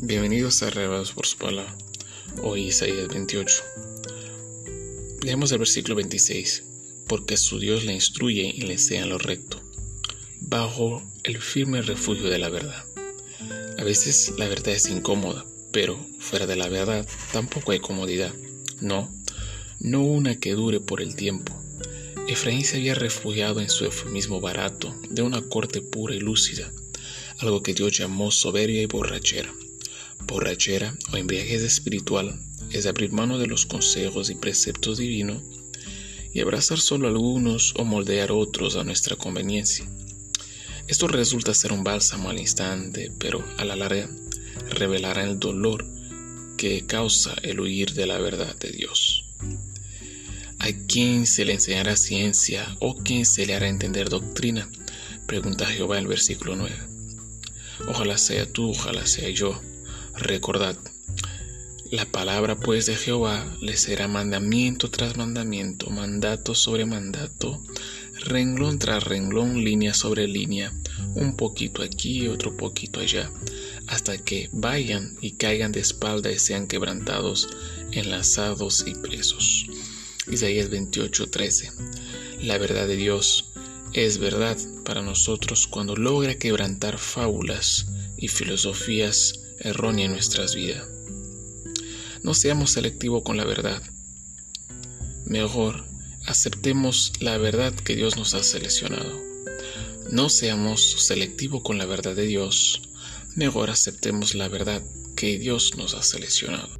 Bienvenidos a Revelados por su palabra. Hoy Isaías 28. Leemos el versículo 26. Porque su Dios le instruye y le enseña lo recto, bajo el firme refugio de la verdad. A veces la verdad es incómoda, pero fuera de la verdad tampoco hay comodidad. No, no una que dure por el tiempo. Efraín se había refugiado en su eufemismo barato de una corte pura y lúcida, algo que Dios llamó soberbia y borrachera. Borrachera o embriaguez espiritual es abrir mano de los consejos y preceptos divinos y abrazar solo algunos o moldear otros a nuestra conveniencia. Esto resulta ser un bálsamo al instante, pero a la larga revelará el dolor que causa el huir de la verdad de Dios. ¿A quién se le enseñará ciencia o quién se le hará entender doctrina? Pregunta Jehová en el versículo 9. Ojalá sea tú, ojalá sea yo. Recordad, la palabra pues de Jehová le será mandamiento tras mandamiento, mandato sobre mandato, renglón tras renglón, línea sobre línea, un poquito aquí y otro poquito allá, hasta que vayan y caigan de espalda y sean quebrantados, enlazados y presos. Isaías 28:13. La verdad de Dios es verdad para nosotros cuando logra quebrantar fábulas y filosofías errónea en nuestras vidas. No seamos selectivos con la verdad. Mejor, aceptemos la verdad que Dios nos ha seleccionado. No seamos selectivos con la verdad de Dios. Mejor aceptemos la verdad que Dios nos ha seleccionado.